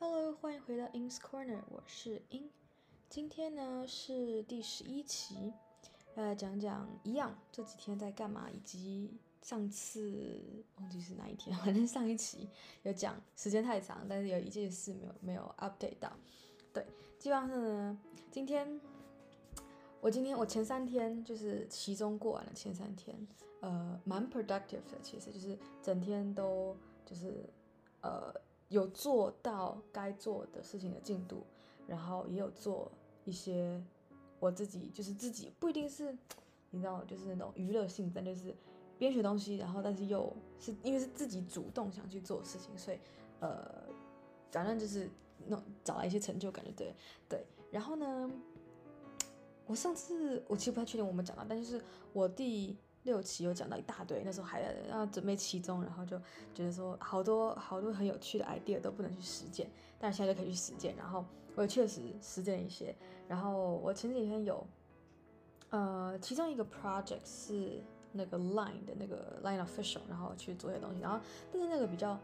Hello，欢迎回到 In's Corner，我是 In。今天呢是第十一期，要来讲讲一样这几天在干嘛，以及上次忘记是哪一天，反正上一期有讲，时间太长，但是有一件事没有没有 update 到。对，基本上呢，今天我今天我前三天就是期中过完了，前三天呃蛮 productive 的，其实就是整天都就是呃。有做到该做的事情的进度，然后也有做一些我自己就是自己不一定是，你知道，就是那种娱乐性但，就是边学东西，然后但是又是因为是自己主动想去做事情，所以呃，反正就是那找到一些成就感，就对对。然后呢，我上次我其实不太确定我们讲到，但就是我第。六期有讲到一大堆，那时候还要准备期中，然后就觉得说好多好多很有趣的 idea 都不能去实践，但是现在就可以去实践。然后我也确实实践一些。然后我前几天有，呃，其中一个 project 是那个 Line 的那个 Line Official，然后去做一些东西。然后但是那个比较，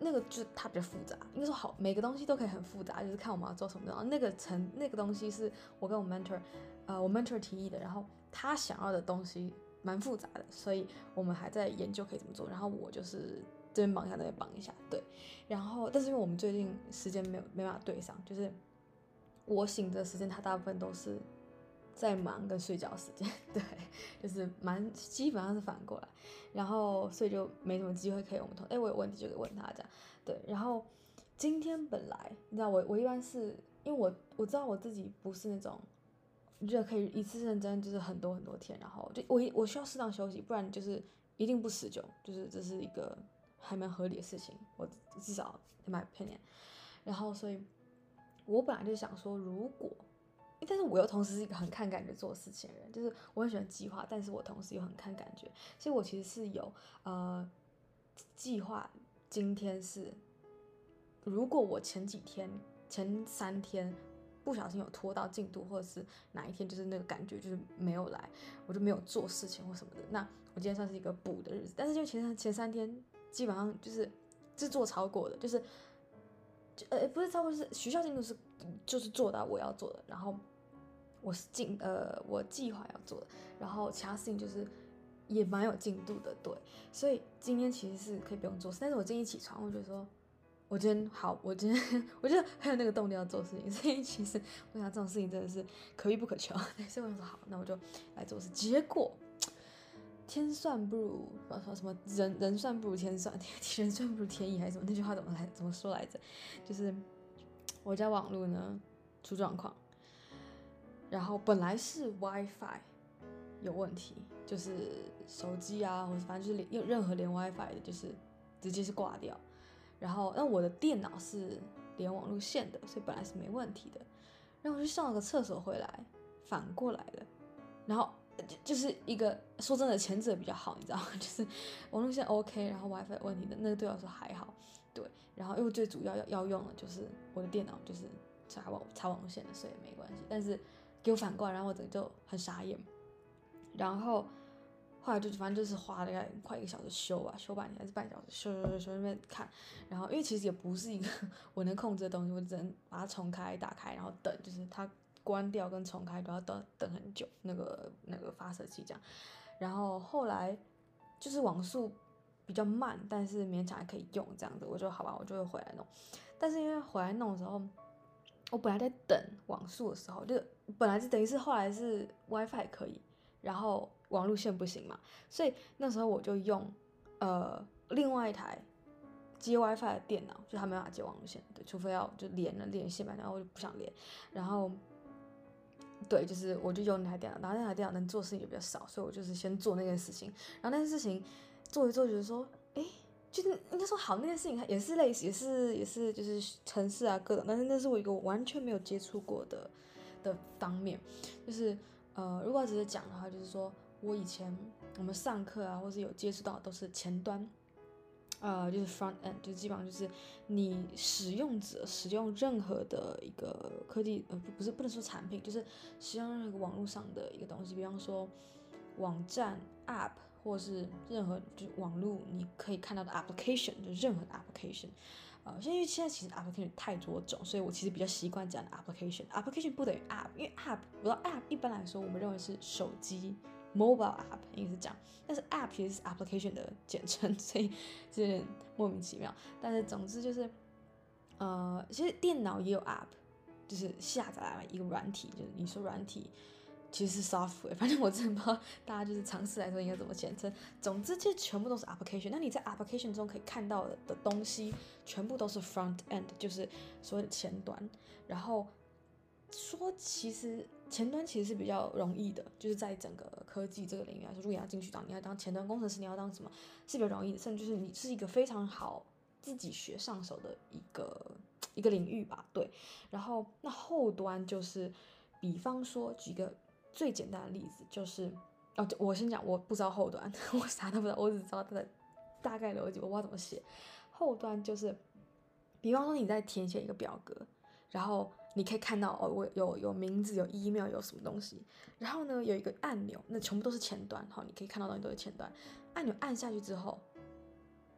那个就它比较复杂，应该说好每个东西都可以很复杂，就是看我们要做什么。然后那个层那个东西是我跟我 mentor，呃，我 mentor 提议的，然后他想要的东西。蛮复杂的，所以我们还在研究可以怎么做。然后我就是这边绑一下，那边绑一下，对。然后，但是因为我们最近时间没有没办法对上，就是我醒的时间，他大部分都是在忙跟睡觉时间，对，就是蛮基本上是反过来。然后，所以就没什么机会可以我们同，哎，我有问题就可以问他这样，对。然后今天本来你知道我我一般是因为我我知道我自己不是那种。我觉得可以一次认真，就是很多很多天，然后就我我需要适当休息，不然就是一定不持久，就是这是一个还蛮合理的事情，我至少 in my opinion。然后所以，我本来就想说，如果，但是我又同时是一个很看感觉做事情的人，就是我很喜欢计划，但是我同时又很看感觉，所以我其实是有呃计划，今天是，如果我前几天前三天。不小心有拖到进度，或者是哪一天就是那个感觉就是没有来，我就没有做事情或什么的。那我今天算是一个补的日子，但是就前三前三天基本上就是是做超过的，就是呃不是超过，是学校进度是就是做到我要做的，然后我是进呃我计划要做的，然后其他事情就是也蛮有进度的，对。所以今天其实是可以不用做事，但是我今天一起床，我觉得说。我今天好，我今天 我觉得很有那个动力要做事情，所以其实我想这种事情真的是可遇不可求。所以我想说好，那我就来做事。结果天算不如说什么人人算不如天算，人算不如天意还是什么？那句话怎么来怎么说来着？就是我家网络呢出状况，然后本来是 WiFi 有问题，就是手机啊，或者反正就是连任何连 WiFi 的，就是直接是挂掉。然后，那我的电脑是连网路线的，所以本来是没问题的。然后我就上了个厕所回来，反过来了。然后就就是一个说真的，前者比较好，你知道吗？就是网路线 OK，然后 WiFi 问题的那个对我说还好。对，然后因为最主要要要用的就是我的电脑就是插网插网路线的，所以没关系。但是给我反过来，然后我整个就很傻眼。然后。后来就反正就是花了大概快一个小时修吧，修半天还是半小时，修修修修那边看，然后因为其实也不是一个 我能控制的东西，我只能把它重开、打开，然后等，就是它关掉跟重开都要等等很久，那个那个发射器这样。然后后来就是网速比较慢，但是勉强还可以用这样子，我就好吧，我就会回来弄。但是因为回来弄的时候，我本来在等网速的时候，就本来是等于是后来是 WiFi 可以。然后网路线不行嘛，所以那时候我就用呃另外一台接 WiFi 的电脑，就它没办法接网路线，对，除非要就连了连线嘛，然后我就不想连，然后对，就是我就用那台电脑，然后那台电脑能做事情也比较少，所以我就是先做那件事情，然后那件事情做一做，觉得说，哎，就是应该说好，那件事情也是类似，也是也是就是城市啊各种，但是那是我一个完全没有接触过的的方面，就是。呃，如果要直接讲的话，就是说我以前我们上课啊，或是有接触到都是前端，呃，就是 front end，就基本上就是你使用者使用任何的一个科技，呃，不是不能说产品，就是使用任何网络上的一个东西，比方说网站 app，或是任何就是网络你可以看到的 application，就任何的 application，呃，因为现在其实 application 太多种，所以我其实比较习惯讲 application。application 不等于 app，因为 app 我知道 app 一般来说我们认为是手机 mobile app 应该是这样，但是 app 其实是 application 的简称，所以有点莫名其妙。但是总之就是，呃，其实电脑也有 app，就是下载来一个软体，就是你说软体。其实是 software，反正我真的不知道大家就是尝试来说应该怎么简称。总之，这全部都是 application。那你在 application 中可以看到的东西，全部都是 front end，就是所谓的前端。然后说，其实前端其实是比较容易的，就是在整个科技这个领域来说，如果你要进去当，你要当前端工程师，你要当什么，是比较容易的。甚至就是你是一个非常好自己学上手的一个一个领域吧。对。然后那后端就是，比方说举个。最简单的例子就是，哦，我先讲，我不知道后端，我啥都不知道，我只知道它的大概逻辑，我不知道怎么写。后端就是，比方说你在填写一个表格，然后你可以看到哦，我有有名字，有 email，有什么东西，然后呢有一个按钮，那全部都是前端，好，你可以看到东西都是前端。按钮按下去之后，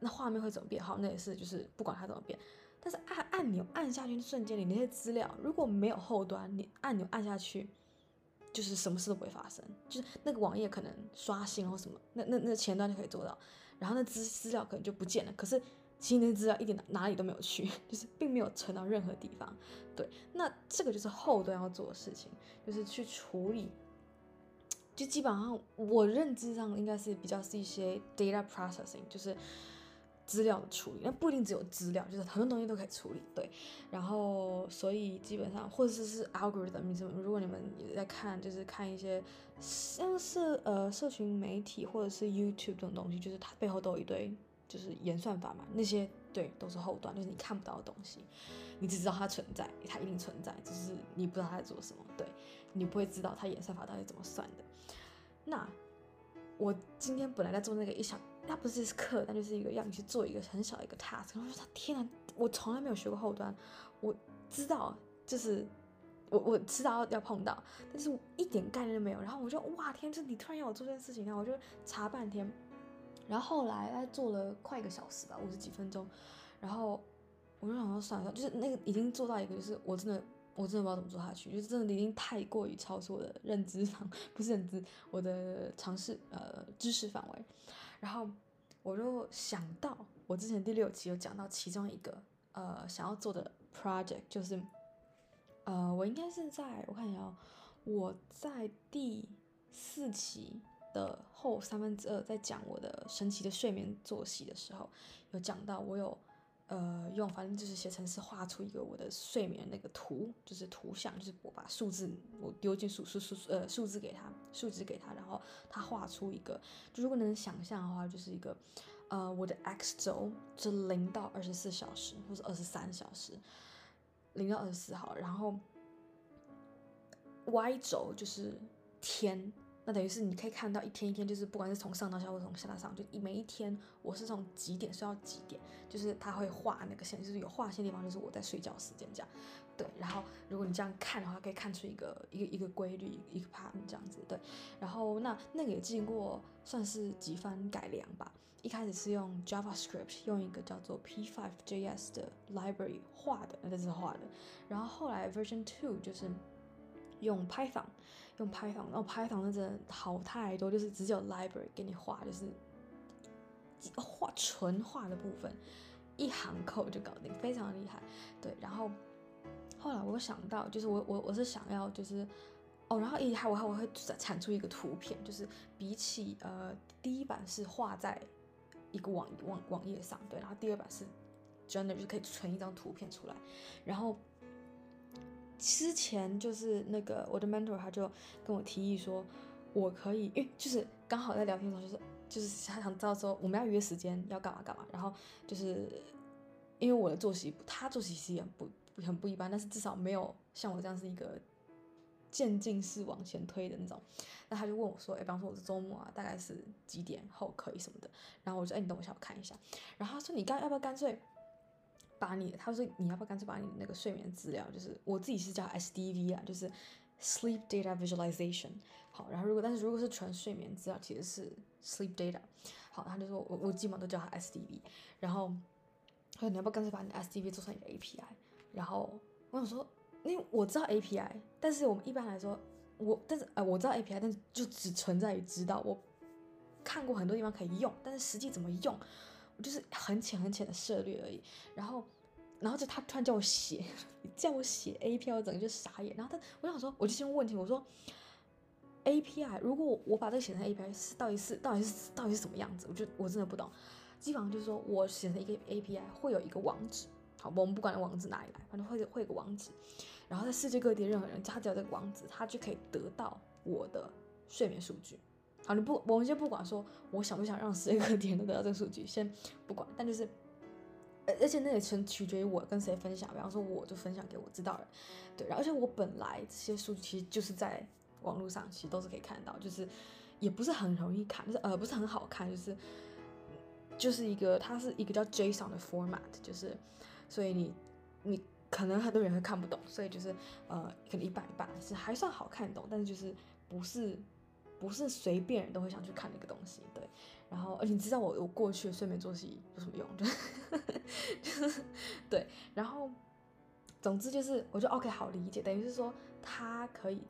那画面会怎么变？好，那也是就是不管它怎么变，但是按按钮按下去的瞬间，你那些资料如果没有后端，你按钮按下去。就是什么事都不会发生，就是那个网页可能刷新或什么，那那那前端就可以做到，然后那资资料可能就不见了。可是其实那资料一点哪里都没有去，就是并没有存到任何地方。对，那这个就是后端要做的事情，就是去处理。就基本上我认知上应该是比较是一些 data processing，就是。资料的处理，那不一定只有资料，就是很多东西都可以处理，对。然后，所以基本上，或者是是 algorithm 什么，如果你们也在看，就是看一些像是呃社群媒体或者是 YouTube 这种东西，就是它背后都有一堆就是演算法嘛，那些对都是后端，就是你看不到的东西，你只知道它存在，它一定存在，只是你不知道它在做什么，对，你不会知道它演算法到底怎么算的。那我今天本来在做那个一小。它不是课，但就是一个让你去做一个很小的一个 task。然后我说：“天啊，我从来没有学过后端，我知道就是我我知道要碰到，但是我一点概念都没有。”然后我就哇天，就是你突然要我做这件事情，然后我就查半天。然后后来他做了快一个小时吧，五十几分钟。然后我就想说算了，就是那个已经做到一个，就是我真的我真的不知道怎么做下去，就是真的已经太过于超出我的认知范，不是认知，我的尝试呃知识范围。然后我就想到，我之前第六期有讲到其中一个呃想要做的 project，就是呃我应该是在我看一下哦，我在第四期的后三分之二在讲我的神奇的睡眠作息的时候，有讲到我有。呃，用反正就是写程式画出一个我的睡眠那个图，就是图像，就是我把数字我丢进数数数呃数字给他，数字给他，然后他画出一个，就如果能想象的话，就是一个呃我的 x 轴是零到二十四小时，或者二十三小时，零到二十四号，然后 y 轴就是天。那等于是你可以看到一天一天，就是不管是从上到下或从下到上，就每一天我是从几点睡到几点，就是他会画那个线，就是有画线的地方就是我在睡觉时间这样。对，然后如果你这样看的话，可以看出一个一个一个规律，一个 pattern 这样子。对，然后那那个也经过算是几番改良吧。一开始是用 JavaScript 用一个叫做 P5JS 的 library 画的，那这是画的。然后后来 Version Two 就是用 Python。用 Python，然后 Python 那真的好太多，就是只有 library 给你画，就是画纯画的部分，一行 code 就搞定，非常厉害。对，然后后来我想到，就是我我我是想要就是哦，然后一还我还我会产出一个图片，就是比起呃第一版是画在一个网网网页上，对，然后第二版是真的就是可以存一张图片出来，然后。之前就是那个我的 mentor，他就跟我提议说，我可以，因为就是刚好在聊天的时候，就是就是他想知道说我们要约时间要干嘛干嘛，然后就是因为我的作息，他作息其实也不很不一般，但是至少没有像我这样是一个渐进式往前推的那种，那他就问我说，哎，比方说我是周末啊，大概是几点后可以什么的，然后我说，哎，你等我一下，我看一下，然后他说你刚要不要干脆。把你，他说你要不要干脆把你那个睡眠资料，就是我自己是叫 SDV 啊，就是 Sleep Data Visualization。好，然后如果但是如果是纯睡眠资料，其实是 Sleep Data。好，他就说我我基本上都叫他 SDV。然后他说你要不要干脆把你的 SDV 做成一个 API？然后我想说，因为我知道 API，但是我们一般来说，我但是呃我知道 API，但是就只存在于知道。我看过很多地方可以用，但是实际怎么用，我就是很浅很浅的涉猎而已。然后，然后就他突然叫我写，叫我写 API，我整个就傻眼。然后他我想说，我就先问题，我说 API，如果我把这个写成 API，是到底是到底是到底是什么样子？我就我真的不懂。基本上就是说我写成一个 API 会有一个网址。好，我们不管网址哪里来，反正会会有个网址，然后在世界各地任何人，他只要这个网址，他就可以得到我的睡眠数据。好，你不，我们先不管说我想不想让世界各地人都得到这个数据，先不管。但就是，而而且那也全取决于我跟谁分享。比方说，我就分享给我知道人，对。而且我本来这些数据其实就是在网络上，其实都是可以看到，就是也不是很容易看，就是呃不是很好看，就是就是一个它是一个叫 JSON 的 format，就是。所以你，你可能很多人会看不懂，所以就是呃，可能一半一半是还算好看懂，但是就是不是不是随便人都会想去看那个东西，对。然后，而且你知道我我过去的睡眠作息有什么用？就 就是对。然后，总之就是我觉得 OK 好理解，等于是说他可以，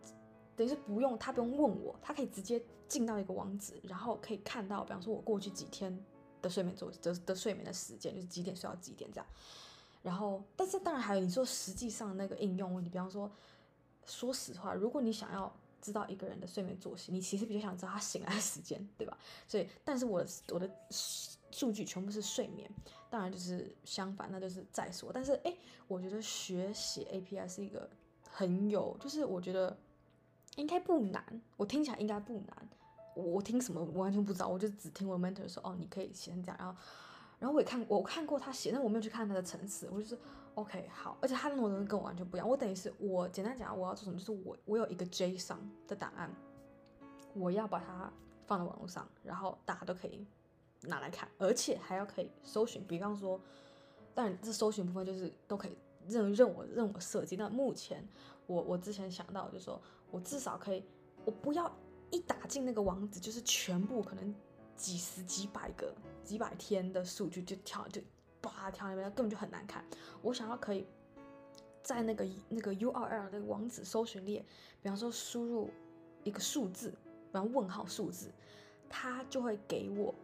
等于是不用他不用问我，他可以直接进到一个网址，然后可以看到，比方说我过去几天的睡眠作息的的睡眠的时间，就是几点睡到几点这样。然后，但是当然还有你说实际上那个应用问题，比方说，说实话，如果你想要知道一个人的睡眠作息，你其实比较想知道他醒来的时间，对吧？所以，但是我的我的数据全部是睡眠，当然就是相反，那就是再说。但是，哎，我觉得学写 API 是一个很有，就是我觉得应该不难，我听起来应该不难。我听什么我完全不知道，我就只听我 mentor 说，哦，你可以写成这样，然后。然后我也看，我看过他写，但我没有去看他的层次。我就是 OK 好，而且他的东西跟我完全不一样。我等于是我简单讲，我要做什么，就是我我有一个 JSON 的档案，我要把它放到网络上，然后大家都可以拿来看，而且还要可以搜寻。比方说，当然这搜寻部分就是都可以任任我任我设计。但目前我我之前想到就是说我至少可以，我不要一打进那个网址就是全部可能。几十几百个几百天的数据就跳就叭跳那边，根本就很难看。我想要可以在那个那个 URL 那个网址搜寻列，比方说输入一个数字，比方问号数字，它就会给我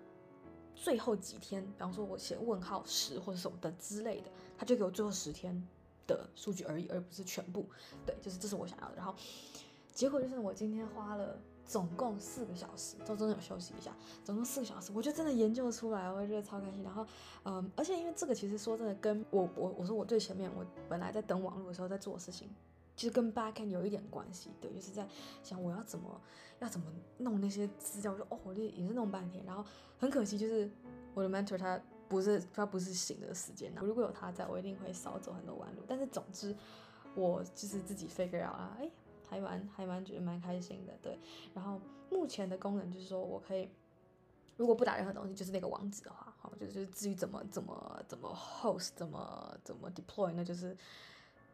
最后几天，比方说我写问号十或者什么的之类的，它就给我最后十天的数据而已，而不是全部。对，就是这是我想要的。然后结果就是我今天花了。总共四个小时，都中间有休息一下。总共四个小时，我就真的研究出来，我觉得超开心。然后，嗯，而且因为这个其实说真的，跟我我我说我最前面，我本来在等网络的时候在做事情，其实跟 back 有一点关系。对，就是在想我要怎么要怎么弄那些资料。我说哦，我就也是弄半天。然后很可惜，就是我的 mentor 他不是他不是醒的时间我。如果有他在，我一定会少走很多弯路。但是总之，我就是自己 figure out 啊，哎。还蛮还蛮觉得蛮开心的，对。然后目前的功能就是说我可以，如果不打任何东西，就是那个网址的话，好，就是就是至于怎么怎么怎么 host 怎么怎么 deploy，那就是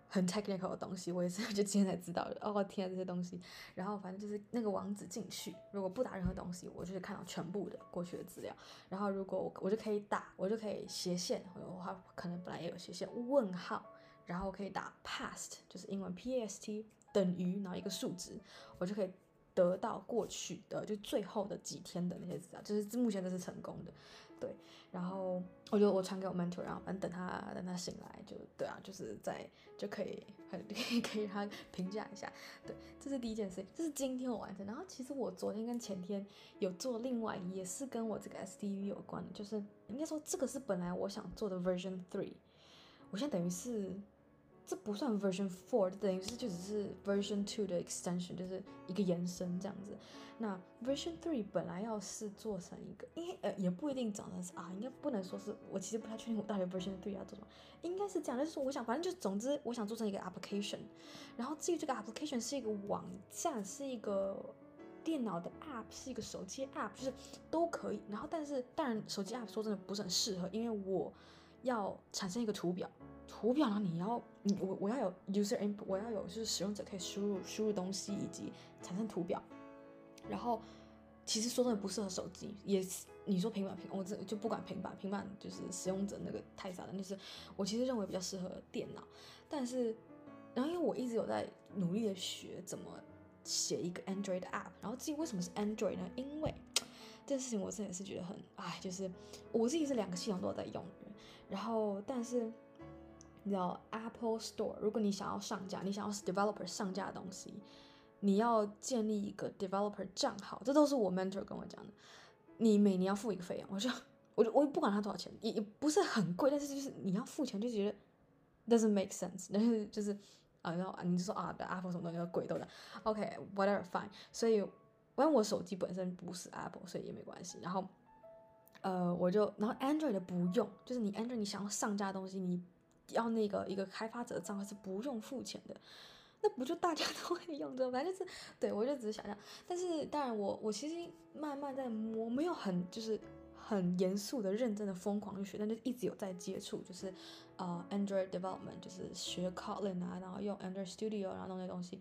很 technical 的东西。我也是 就今天才知道的，哦天啊，这些东西。然后反正就是那个网址进去，如果不打任何东西，我就是看到全部的过去的资料。然后如果我我就可以打，我就可以斜线，我话可能本来也有斜线问号，然后可以打 past，就是英文 P A S T。等于然后一个数值，我就可以得到过去的就最后的几天的那些资料，就是目前这是成功的，对。然后我就我传给我 mentor，然后反正等他等他醒来就对啊，就是在就可以很可 以可以让他评价一下，对，这是第一件事，这是今天我完成。然后其实我昨天跟前天有做另外也是跟我这个 SDV 有关的，就是应该说这个是本来我想做的 version three，我现在等于是。这不算 version four，等于是就只是 version two 的 extension，就是一个延伸这样子。那 version three 本来要是做成一个，因为呃也不一定长得是啊，应该不能说是我其实不太确定我到底 version three 要做什么，应该是这样，就是我想反正就总之我想做成一个 application，然后至于这个 application 是一个网站，是一个电脑的 app，是一个手机 app，就是都可以。然后但是当然手机 app 说真的不是很适合，因为我要产生一个图表。图表呢？你要你我我要有 user input，我要有就是使用者可以输入输入东西以及产生图表，然后其实说真的不适合手机，也你说平板平，我这就不管平板，平板就是使用者那个太傻了，就是我其实认为比较适合电脑，但是，然后因为我一直有在努力的学怎么写一个 Android app，然后至于为什么是 Android 呢？因为这件事情我真的是觉得很哎，就是我自己是两个系统都有在用，然后但是。你 Apple Store，如果你想要上架，你想要 developer 上架的东西，你要建立一个 developer 账号，这都是我 mentor 跟我讲的。你每年要付一个费用，我就，我就我不管它多少钱，也也不是很贵，但是就是你要付钱，就觉得 doesn't make sense，但是就是啊，然后啊你就说啊，Apple 什么东西要贵都的，OK，whatever fine。所以，反正我手机本身不是 Apple，所以也没关系。然后，呃，我就然后 Android 的不用，就是你 Android 你想要上架东西，你。要那个一个开发者的账号是不用付钱的，那不就大家 都会用的？反正就是，对，我就只是想想。但是当然我，我其实慢慢在摸，没有很就是很严肃的、认真的、疯狂去学，但就一直有在接触，就是呃，Android development，就是学 Kotlin 啊，然后用 Android Studio，然后弄那东西，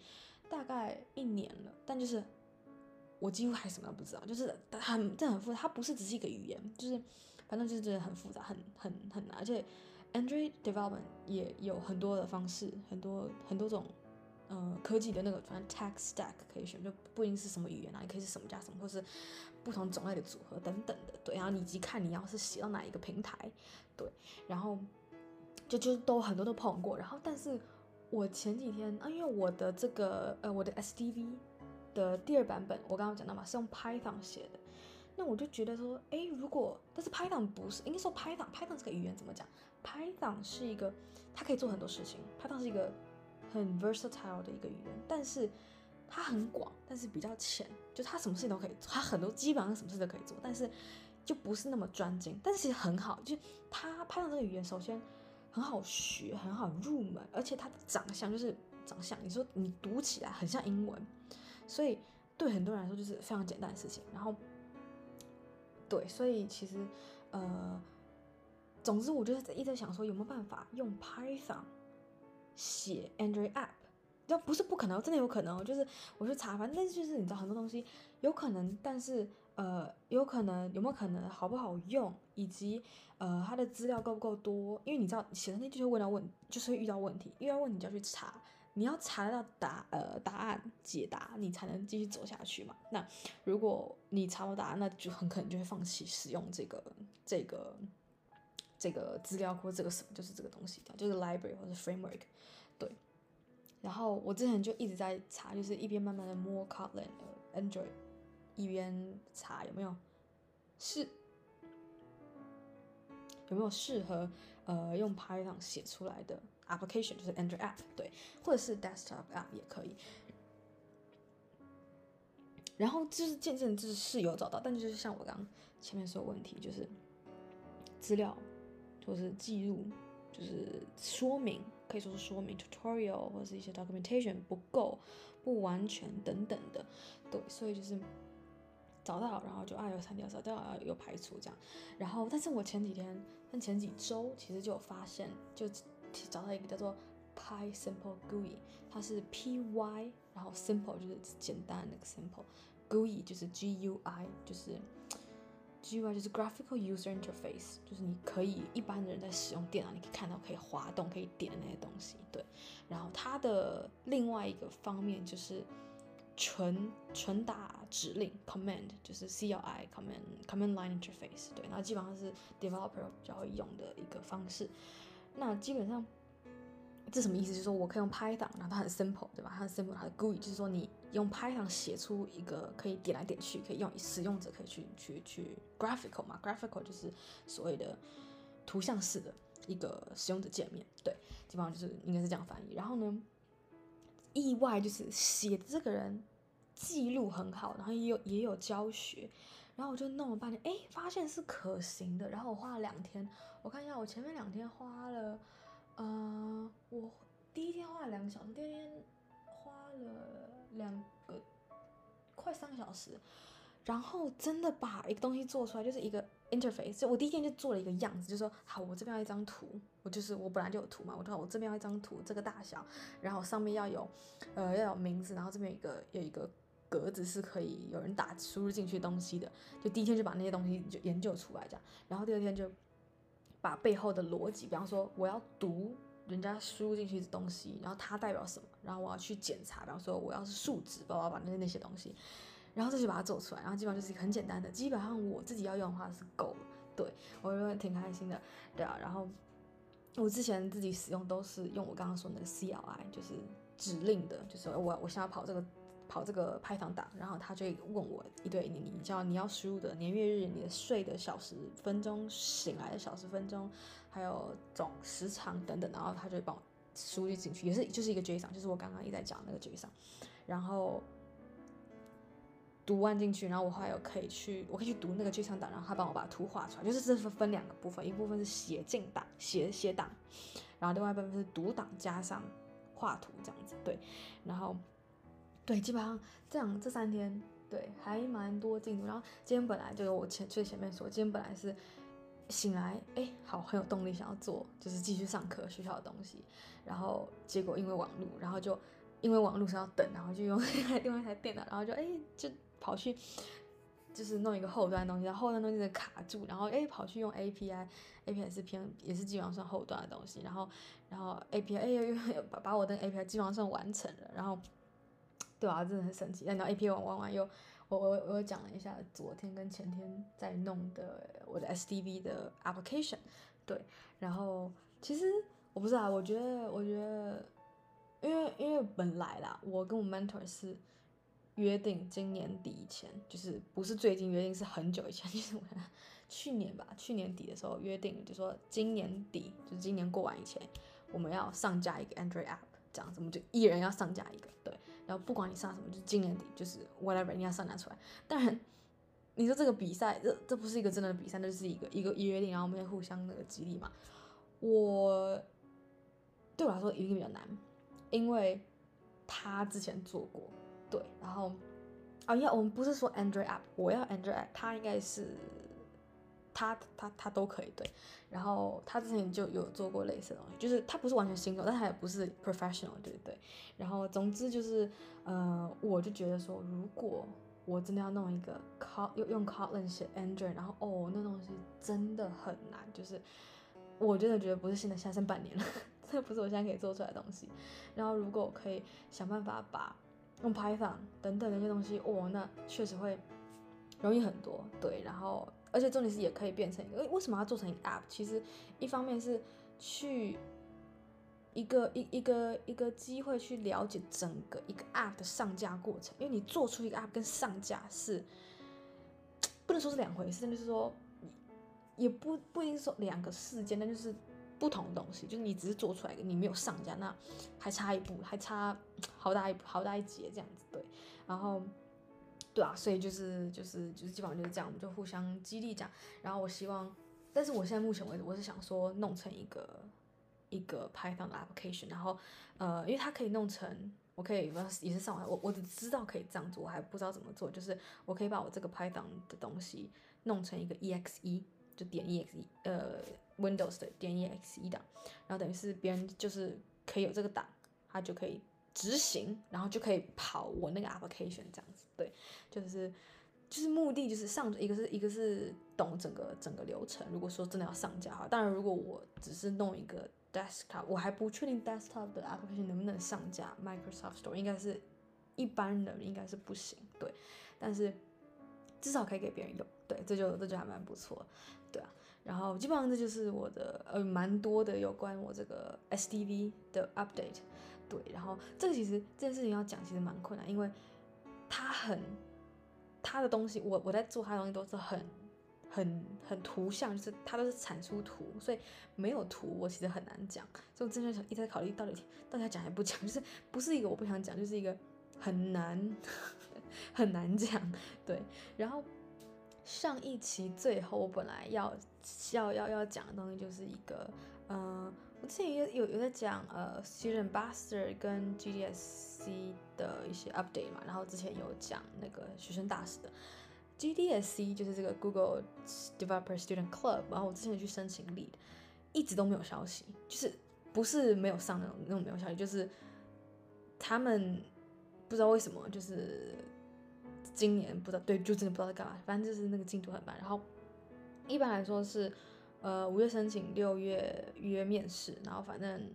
大概一年了。但就是我几乎还什么都不知道，就是很这很复杂，它不是只是一个语言，就是反正就是真的很复杂，很很很难，而且。Android development 也有很多的方式，很多很多种，呃，科技的那个反正 tech stack 可以选，就不一定是什么语言啊，也可以是什么加什么，或是不同种类的组合等等的，对。然后以及看你要是写到哪一个平台，对。然后就就都很多都碰过。然后，但是我前几天啊，因为我的这个呃我的 SDV 的第二版本，我刚刚讲到嘛，是用 Python 写的。那我就觉得说，诶，如果但是 Python 不是，应该说 Python，Python 这个语言怎么讲？Python 是一个，它可以做很多事情。Python 是一个很 versatile 的一个语言，但是它很广，但是比较浅，就它什么事情都可以做，它很多基本上什么事都可以做，但是就不是那么专精。但是其实很好，就它 Python 这个语言首先很好学，很好入门，而且它的长相就是长相，你说你读起来很像英文，所以对很多人来说就是非常简单的事情。然后，对，所以其实呃。总之，我就是一直想说，有没有办法用 Python 写 Android app？要不是不可能，真的有可能。就是我去查，反正就是你知道很多东西有可能，但是呃，有可能有没有可能好不好用，以及呃它的资料够不够多？因为你知道写的那就会问到问，就是会遇到问题，遇到问题就要去查，你要查得到答呃答案解答，你才能继续走下去嘛。那如果你查不到答案，那就很可能就会放弃使用这个这个。这个资料库，这个什么就是这个东西，就是 library 或者 framework，对。然后我之前就一直在查，就是一边慢慢的摸 Kotlin 的 Android，一边查有没有是有没有适合呃用 Python 写出来的 application，就是 Android app，对，或者是 desktop app 也可以。然后就是渐渐就是是有找到，但就是像我刚前面说的问题，就是资料。或是记录，就是说明，可以说是说明 tutorial 或者是一些 documentation 不够、不完全等等的，对，所以就是找到，然后就啊有删掉，找到啊有排除这样，然后但是我前几天，但前几周其实就有发现，就找到一个叫做 PySimple GUI，它是 P Y，然后 simple 就是简单的那个 simple，GUI 就是 G U I 就是。GUI 就是 Graphical User Interface，就是你可以一般的人在使用电脑，你可以看到可以滑动、可以点的那些东西。对，然后它的另外一个方面就是纯纯打指令 Command，就是 CLI Command Command Line Interface。对，然后基本上是 Developer 比较会用的一个方式。那基本上。这什么意思？就是说我可以用 Python，然后它很 simple，对吧？它很 simple，它的 GUI 就是说你用 Python 写出一个可以点来点去，可以用使用者可以去去去 graphical 嘛，graphical 就是所谓的图像式的一个使用者界面，对，基本上就是应该是这样翻译。然后呢，意外就是写这个人记录很好，然后也有也有教学，然后我就弄了半天，哎，发现是可行的。然后我花了两天，我看一下，我前面两天花了。呃，我第一天花了两个小时，第二天花了两个快三个小时，然后真的把一个东西做出来，就是一个 interface。就我第一天就做了一个样子，就说好，我这边要一张图，我就是我本来就有图嘛，我说我这边要一张图，这个大小，然后上面要有呃要有名字，然后这边有一个有一个格子是可以有人打输入进去东西的，就第一天就把那些东西就研究出来这样，然后第二天就把背后的逻辑，比方说我要读人家输入进去的东西，然后它代表什么，然后我要去检查，比方说我要是数值，把我把那那些东西，然后这就把它做出来，然后基本上就是一个很简单的，基本上我自己要用的话是够了，对，我觉得挺开心的，对啊，然后我之前自己使用都是用我刚刚说的那个 CLI，就是指令的，就是我我现在跑这个。跑这个 Python 档，然后他就问我一堆你你叫你要输入的年月日，你的睡的小时分钟，醒来的小时分钟，还有总时长等等，然后他就帮我输入进去，也是就是一个 JSON，就是我刚刚一直在讲那个 JSON，然后读完进去，然后我还有可以去，我可以去读那个 JSON 档，然后他帮我把图画出来，就是这分分两个部分，一部分是写进档写写档，然后另外一部分是读档加上画图这样子，对，然后。对，基本上这样这三天，对，还蛮多进度。然后今天本来就是我前最前面说，今天本来是醒来，哎，好，很有动力想要做，就是继续上课学校的东西。然后结果因为网络，然后就因为网络是要等，然后就用 另外一台电脑，然后就哎就跑去就是弄一个后端的东西，然后后端东西在卡住，然后哎跑去用 API，API 是偏也是基本上算后端的东西，然后然后 API 哎又又把把我的 API 基本上算完成了，然后。对啊，真的很神奇。然后 API 玩玩又，我我我讲了一下昨天跟前天在弄的我的 SDV 的 application。对，然后其实我不知道，我觉得我觉得，因为因为本来啦，我跟我 mentor 是约定今年底以前，就是不是最近约定，是很久以前，就是我去年吧，去年底的时候约定，就说今年底，就是今年过完以前，我们要上架一个 Android app，这样子，我们就一人要上架一个，对。然后不管你上什么，就是今年底就是 whatever，你要上拿出来。当然，你说这个比赛，这这不是一个真的比赛，那就是一个一个约定，然后我们也互相那个激励嘛。我对我来说一定比较难，因为他之前做过，对，然后啊，要我们不是说 Android app，我要 Android app，他应该是。他他他都可以对，然后他之前就有做过类似的东西，就是他不是完全新手，但他也不是 professional，对不对？然后总之就是，呃，我就觉得说，如果我真的要弄一个 Cot 用用 Kotlin 写 Android，然后哦，那东西真的很难，就是我真的觉得不是现在，下剩半年了，这不是我现在可以做出来的东西。然后如果我可以想办法把用 Python 等等那些东西，哦，那确实会容易很多，对，然后。而且重点是也可以变成一个，为什么要做成一个 app？其实一方面是去一个一一个一个机会去了解整个一个 app 的上架过程，因为你做出一个 app 跟上架是不能说是两回事，就是说也不不一定说两个事件，那就是不同的东西。就是你只是做出来，你没有上架，那还差一步，还差好大一好大一截这样子，对，然后。对啊，所以就是就是就是基本上就是这样，我们就互相激励这样。然后我希望，但是我现在目前为止，我是想说弄成一个一个 Python 的 application，然后呃，因为它可以弄成，我可以也是上网，我我只知道可以这样做，我还不知道怎么做。就是我可以把我这个 Python 的东西弄成一个 exe，就点 exe，呃，Windows 的点 exe 档，然后等于是别人就是可以有这个档，他就可以。执行，然后就可以跑我那个 application 这样子，对，就是就是目的就是上一个是一个是懂整个整个流程。如果说真的要上架的话，当然如果我只是弄一个 desktop，我还不确定 desktop 的 application 能不能上架 Microsoft Store，应该是一般人应该是不行，对，但是至少可以给别人用，对，这就这就还蛮不错，对啊，然后基本上这就是我的呃蛮多的有关我这个 SDV 的 update。对，然后这个其实这件事情要讲其实蛮困难，因为他很，他的东西我我在做他的东西都是很很很图像，就是它都是产出图，所以没有图我其实很难讲，所以我真的想一直在考虑到底到底要讲还不讲，就是不是一个我不想讲，就是一个很难 很难讲。对，然后上一期最后我本来要要要要讲的东西就是一个嗯。之前有有有在讲呃，Student Buster 跟 GDSC 的一些 update 嘛，然后之前有讲那个学生大使的 GDSC 就是这个 Google Developer Student Club，然后我之前去申请 lead，一直都没有消息，就是不是没有上那种那种没有消息，就是他们不知道为什么就是今年不知道，对，就真的不知道在干嘛，反正就是那个进度很慢。然后一般来说是，呃，五月申请，六月预约面试，然后反正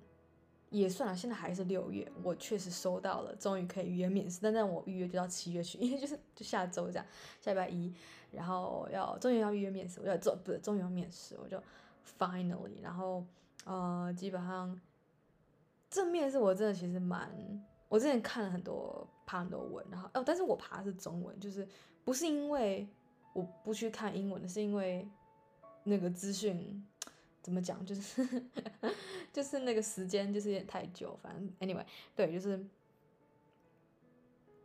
也算了，现在还是六月，我确实收到了，终于可以预约面试，但但我预约就到七月去，因为就是就下周这样，下礼拜一，然后要终于要预约面试，我要做不是终于要面试，我就 finally，然后呃，基本上这面试我真的其实蛮。我之前看了很多爬很多文，然后哦，但是我爬的是中文，就是不是因为我不去看英文的，是因为那个资讯怎么讲，就是 就是那个时间就是有点太久，反正 anyway，对，就是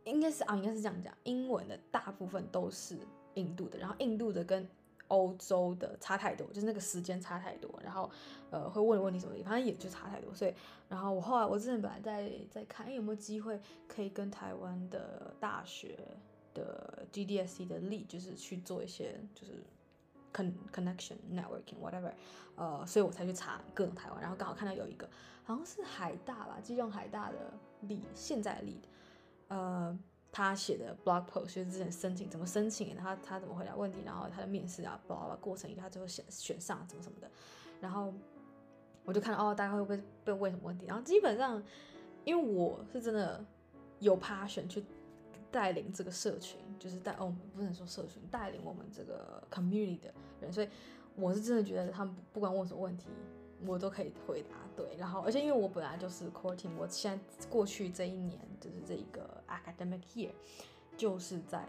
应该是啊，应该是这样讲，英文的大部分都是印度的，然后印度的跟。欧洲的差太多，就是那个时间差太多，然后呃会问的问题什么的，反正也就差太多。所以，然后我后来我之前本来在在看，哎有没有机会可以跟台湾的大学的 GDSC 的 lead，就是去做一些就是 con connection networking whatever，呃，所以我才去查各种台湾，然后刚好看到有一个好像是海大吧，基隆海大的李现在 lead，呃。他写的 blog post 就是之前申请怎么申请，他他怎么回答问题，然后他的面试啊，包括过程，他最后选选上怎么什么的，然后我就看到哦，大概会不会被问什么问题，然后基本上因为我是真的有 passion 去带领这个社群，就是带哦不能说社群，带领我们这个 community 的人，所以我是真的觉得他们不管问什么问题。我都可以回答对，然后而且因为我本来就是 core team，我现在过去这一年就是这一个 academic year，就是在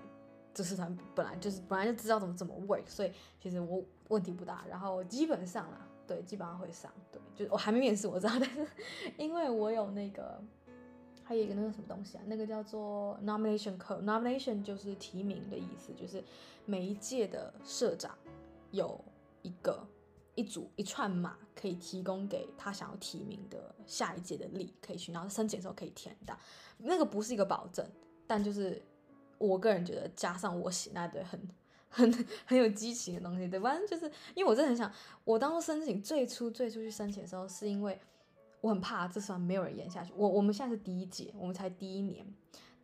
这社团本来就是本来就知道怎么怎么 work，所以其实我问题不大，然后基本上啦，对，基本上会上，对，就是我还没面试我知道，但是因为我有那个还有一个那个什么东西啊，那个叫做 nomination code，nomination 就是提名的意思，就是每一届的社长有一个。一组一串码可以提供给他想要提名的下一届的力可以去，然后申请的时候可以填到。那个不是一个保证，但就是我个人觉得加上我写那堆很 很很有激情的东西，对，反正就是因为我真的很想，我当初申请最初最初去申请的时候，是因为我很怕这算没有人演下去。我我们现在是第一届，我们才第一年。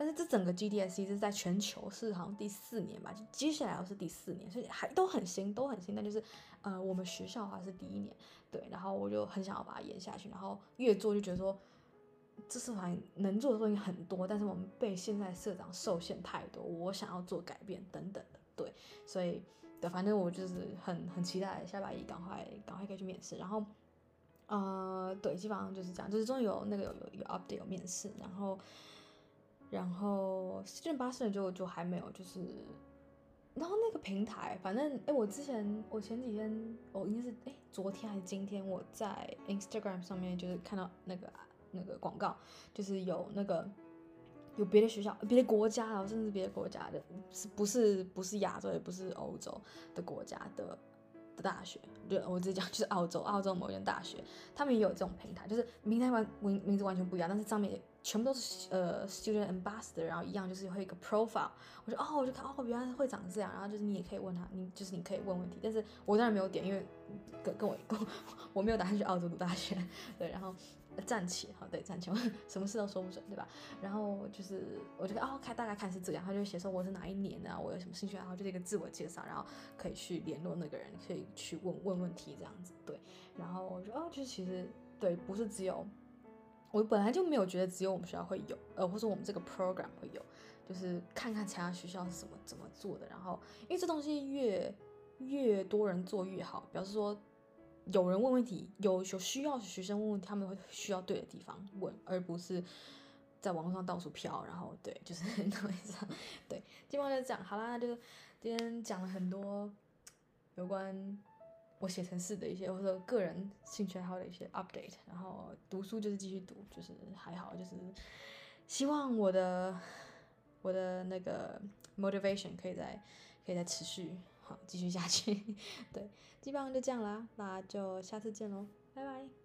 但是这整个 GDSC 是在全球是好像第四年吧，接下来是第四年，所以还都很新，都很新。但就是，呃，我们学校的话是第一年，对。然后我就很想要把它延下去，然后越做就觉得说，这社团能做的东西很多，但是我们被现在社长受限太多，我想要做改变等等的，对。所以，对，反正我就是很很期待下礼拜一赶快赶快可以去面试。然后，呃，对，基本上就是这样，就是终于有那个有有有 update 有面试，然后。然后 Student Ambassador 就就还没有，就是，然后那个平台，反正哎，我之前我前几天，我应该是哎昨天还是今天，我在 Instagram 上面就是看到那个那个广告，就是有那个有别的学校、别的国家，然后甚至别的国家的，是不是不是亚洲也不是欧洲的国家的的大学，对，我直接讲就是澳洲，澳洲某一间大学，他们也有这种平台，就是平台完名名字完全不一样，但是上面。全部都是呃 student ambassador，然后一样就是会一个 profile，我就哦，我就看哦，原来会长这样，然后就是你也可以问他，你就是你可以问问题，但是我当然没有点，因为跟跟我跟我，我没有打算去澳洲读大学，对，然后暂且好，对，暂且 什么事都说不准，对吧？然后就是我就哦，看大概看是这样，他就写说我是哪一年的，我有什么兴趣，爱好就是一个自我介绍，然后可以去联络那个人，可以去问问问题这样子，对，然后我就哦，就是其实对，不是只有。我本来就没有觉得只有我们学校会有，呃，或者我们这个 program 会有，就是看看其他学校是怎么怎么做的。然后，因为这东西越越多人做越好，表示说有人问问题，有有需要学生问问，他们会需要对的地方问，而不是在网络上到处飘。然后，对，就是 那意思。对，基本上就这样。好啦，那就今天讲了很多有关。我写程式的一些或者个人兴趣爱好的一些 update，然后读书就是继续读，就是还好，就是希望我的我的那个 motivation 可以再可以再持续好继续下去，对，基本上就这样啦，那就下次见喽，拜拜。